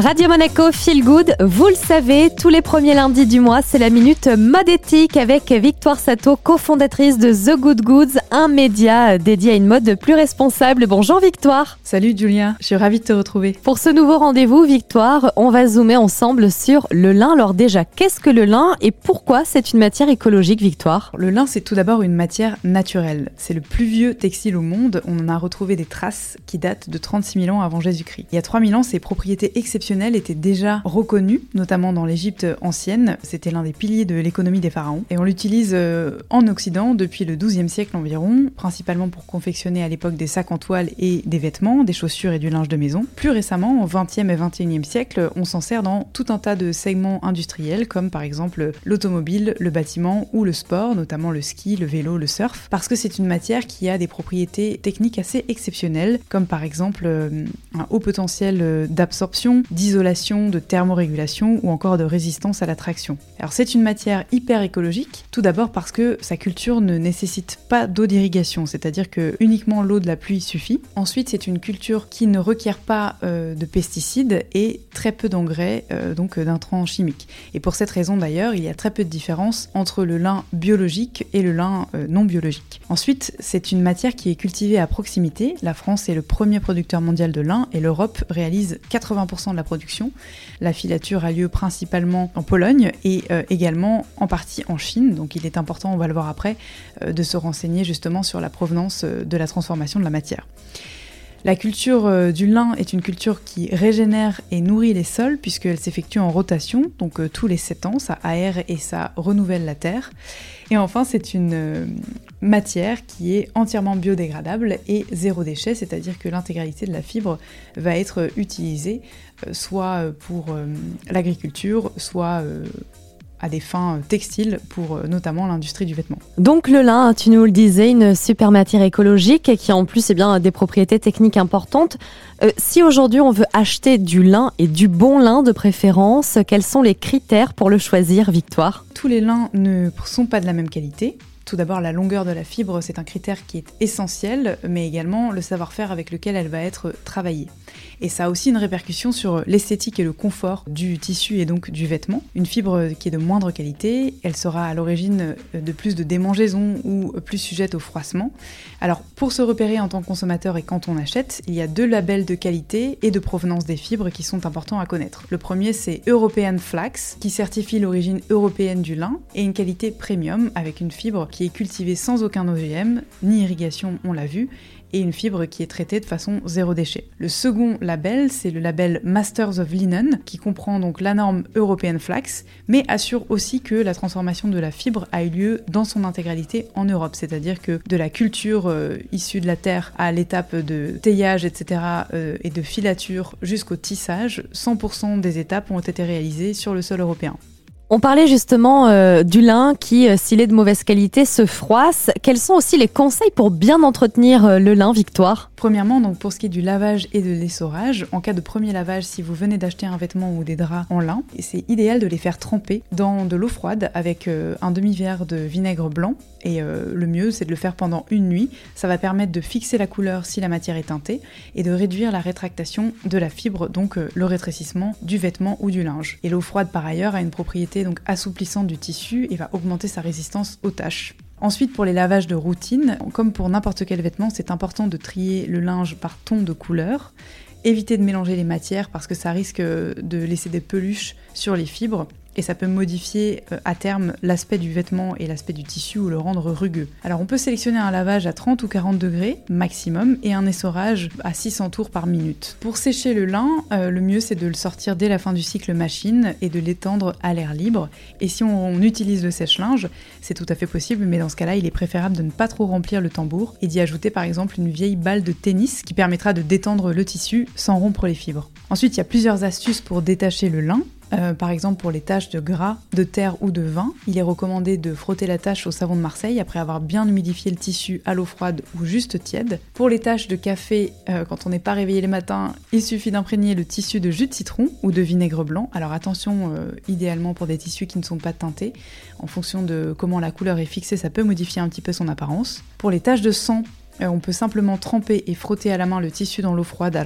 Radio Monaco Feel Good, vous le savez, tous les premiers lundis du mois, c'est la minute mode éthique avec Victoire Sato, cofondatrice de The Good Goods, un média dédié à une mode plus responsable. Bonjour Victoire. Salut Julien, je suis ravie de te retrouver. Pour ce nouveau rendez-vous, Victoire, on va zoomer ensemble sur le lin. Alors déjà, qu'est-ce que le lin et pourquoi c'est une matière écologique, Victoire? Le lin, c'est tout d'abord une matière naturelle. C'est le plus vieux textile au monde. On en a retrouvé des traces qui datent de 36 000 ans avant Jésus-Christ. Il y a 3 000 ans, ses propriétés exceptionnelles était déjà reconnu, notamment dans l'Égypte ancienne. C'était l'un des piliers de l'économie des pharaons. Et on l'utilise euh, en Occident depuis le XIIe siècle environ, principalement pour confectionner à l'époque des sacs en toile et des vêtements, des chaussures et du linge de maison. Plus récemment, au XXe et XXIe siècle, on s'en sert dans tout un tas de segments industriels, comme par exemple l'automobile, le bâtiment ou le sport, notamment le ski, le vélo, le surf, parce que c'est une matière qui a des propriétés techniques assez exceptionnelles, comme par exemple euh, un haut potentiel euh, d'absorption, d'isolation, de thermorégulation ou encore de résistance à la traction. Alors c'est une matière hyper écologique, tout d'abord parce que sa culture ne nécessite pas d'eau d'irrigation, c'est-à-dire que uniquement l'eau de la pluie suffit. Ensuite c'est une culture qui ne requiert pas euh, de pesticides et très peu d'engrais, euh, donc d'intrants chimiques. Et pour cette raison d'ailleurs, il y a très peu de différence entre le lin biologique et le lin euh, non biologique. Ensuite c'est une matière qui est cultivée à proximité. La France est le premier producteur mondial de lin et l'Europe réalise 80% de la production. La filature a lieu principalement en Pologne et euh, également en partie en Chine. Donc il est important, on va le voir après, euh, de se renseigner justement sur la provenance euh, de la transformation de la matière. La culture du lin est une culture qui régénère et nourrit les sols puisqu'elle s'effectue en rotation, donc tous les 7 ans, ça aère et ça renouvelle la terre. Et enfin, c'est une matière qui est entièrement biodégradable et zéro déchet, c'est-à-dire que l'intégralité de la fibre va être utilisée euh, soit pour euh, l'agriculture, soit euh, à des fins textiles pour notamment l'industrie du vêtement. Donc le lin, tu nous le disais, une super matière écologique qui en plus est bien des propriétés techniques importantes. si aujourd'hui on veut acheter du lin et du bon lin de préférence, quels sont les critères pour le choisir, Victoire? Tous les lins ne sont pas de la même qualité. Tout d'abord, la longueur de la fibre, c'est un critère qui est essentiel, mais également le savoir-faire avec lequel elle va être travaillée. Et ça a aussi une répercussion sur l'esthétique et le confort du tissu et donc du vêtement. Une fibre qui est de moindre qualité, elle sera à l'origine de plus de démangeaisons ou plus sujette au froissement. Alors, pour se repérer en tant que consommateur et quand on achète, il y a deux labels de qualité et de provenance des fibres qui sont importants à connaître. Le premier, c'est European Flax, qui certifie l'origine européenne du lin et une qualité premium avec une fibre qui est cultivée sans aucun OGM, ni irrigation, on l'a vu, et une fibre qui est traitée de façon zéro déchet. Le second label, c'est le label Masters of Linen, qui comprend donc la norme European Flax, mais assure aussi que la transformation de la fibre a eu lieu dans son intégralité en Europe, c'est-à-dire que de la culture euh, issue de la terre à l'étape de teillage, etc., euh, et de filature jusqu'au tissage, 100% des étapes ont été réalisées sur le sol européen. On parlait justement euh, du lin qui, euh, s'il est de mauvaise qualité, se froisse. Quels sont aussi les conseils pour bien entretenir euh, le lin, Victoire? Premièrement, donc pour ce qui est du lavage et de l'essorage, en cas de premier lavage, si vous venez d'acheter un vêtement ou des draps en lin, c'est idéal de les faire tremper dans de l'eau froide avec un demi-verre de vinaigre blanc. Et le mieux, c'est de le faire pendant une nuit. Ça va permettre de fixer la couleur si la matière est teintée et de réduire la rétractation de la fibre, donc le rétrécissement du vêtement ou du linge. Et l'eau froide, par ailleurs, a une propriété donc assouplissante du tissu et va augmenter sa résistance aux taches. Ensuite, pour les lavages de routine, comme pour n'importe quel vêtement, c'est important de trier le linge par ton de couleur. Éviter de mélanger les matières parce que ça risque de laisser des peluches sur les fibres et ça peut modifier euh, à terme l'aspect du vêtement et l'aspect du tissu ou le rendre rugueux. Alors on peut sélectionner un lavage à 30 ou 40 degrés maximum et un essorage à 600 tours par minute. Pour sécher le lin, euh, le mieux c'est de le sortir dès la fin du cycle machine et de l'étendre à l'air libre. Et si on, utilise le sèche-linge, c'est tout à fait possible, mais dans ce cas-là, il est préférable de ne pas trop remplir le tambour et d'y ajouter par exemple une vieille balle de tennis qui permettra de détendre le tissu sans rompre les fibres. Ensuite, il y a plusieurs astuces pour détacher le lin. Euh, par exemple, pour les taches de gras, de terre ou de vin, il est recommandé de frotter la tache au savon de Marseille après avoir bien humidifié le tissu à l'eau froide ou juste tiède. Pour les taches de café, euh, quand on n'est pas réveillé les matins, il suffit d'imprégner le tissu de jus de citron ou de vinaigre blanc. Alors attention, euh, idéalement pour des tissus qui ne sont pas teintés. En fonction de comment la couleur est fixée, ça peut modifier un petit peu son apparence. Pour les taches de sang, on peut simplement tremper et frotter à la main le tissu dans l'eau froide,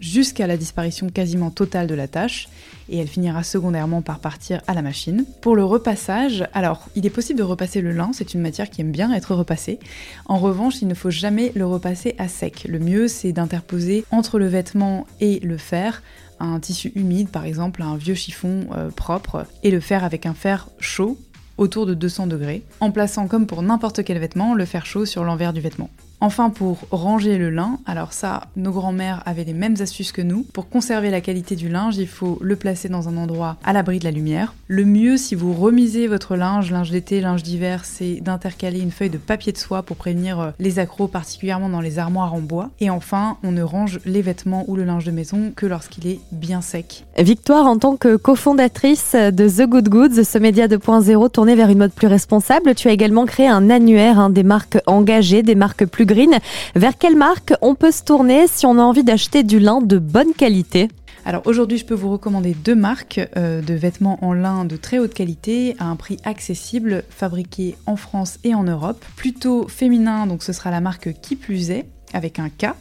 jusqu'à la disparition quasiment totale de la tâche, et elle finira secondairement par partir à la machine. Pour le repassage, alors il est possible de repasser le lin, c'est une matière qui aime bien être repassée. En revanche, il ne faut jamais le repasser à sec. Le mieux, c'est d'interposer entre le vêtement et le fer un tissu humide, par exemple un vieux chiffon euh, propre, et le faire avec un fer chaud autour de 200 degrés, en plaçant comme pour n'importe quel vêtement le fer chaud sur l'envers du vêtement. Enfin, pour ranger le lin, alors ça, nos grands-mères avaient les mêmes astuces que nous. Pour conserver la qualité du linge, il faut le placer dans un endroit à l'abri de la lumière. Le mieux, si vous remisez votre linge, linge d'été, linge d'hiver, c'est d'intercaler une feuille de papier de soie pour prévenir euh, les accros, particulièrement dans les armoires en bois. Et enfin, on ne range les vêtements ou le linge de maison que lorsqu'il est bien sec. Victoire, en tant que cofondatrice de The Good Goods, ce média 2.0 tourné vers une mode plus responsable, tu as également créé un annuaire hein, des marques engagées, des marques plus Vers quelle marque on peut se tourner si on a envie d'acheter du lin de bonne qualité? Alors aujourd'hui, je peux vous recommander deux marques euh, de vêtements en lin de très haute qualité à un prix accessible, fabriqués en France et en Europe. Plutôt féminin, donc ce sera la marque Qui plus est, avec un K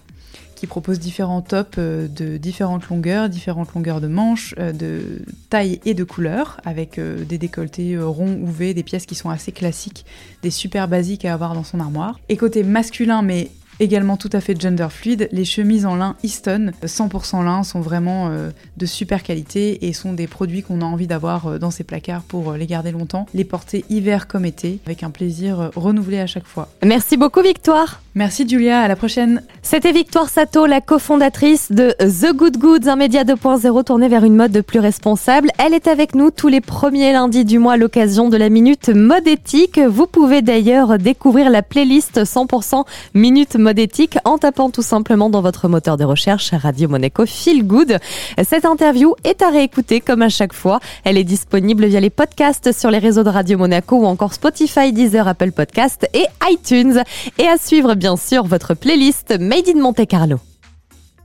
qui propose différents tops euh, de différentes longueurs, différentes longueurs de manches, euh, de taille et de couleurs, avec des décolletés ronds ou V, des pièces qui sont assez classiques, des super basiques à avoir dans son armoire. Et côté masculin, mais également tout à fait gender fluide. Les chemises en lin Easton, 100% lin, sont vraiment euh, de super qualité et sont des produits qu'on a envie d'avoir euh, dans ses placards pour euh, les garder longtemps, les porter hiver comme été, avec un plaisir renouvelé à chaque fois. Merci beaucoup Victoire. Merci Julia, à la prochaine. C'était Victoire Sato, la cofondatrice de The Good Goods, un média 2.0 tourné vers une mode plus responsable. Elle est avec nous tous les premiers lundis du mois à l'occasion de la Minute Mode Éthique. Vous pouvez d'ailleurs découvrir la playlist 100% Minute Mode éthique en tapant tout simplement dans votre moteur de recherche Radio Monaco Feel Good. Cette interview est à réécouter comme à chaque fois. Elle est disponible via les podcasts sur les réseaux de Radio Monaco ou encore Spotify, Deezer, Apple Podcast et iTunes. Et à suivre bien sûr votre playlist Made in Monte Carlo.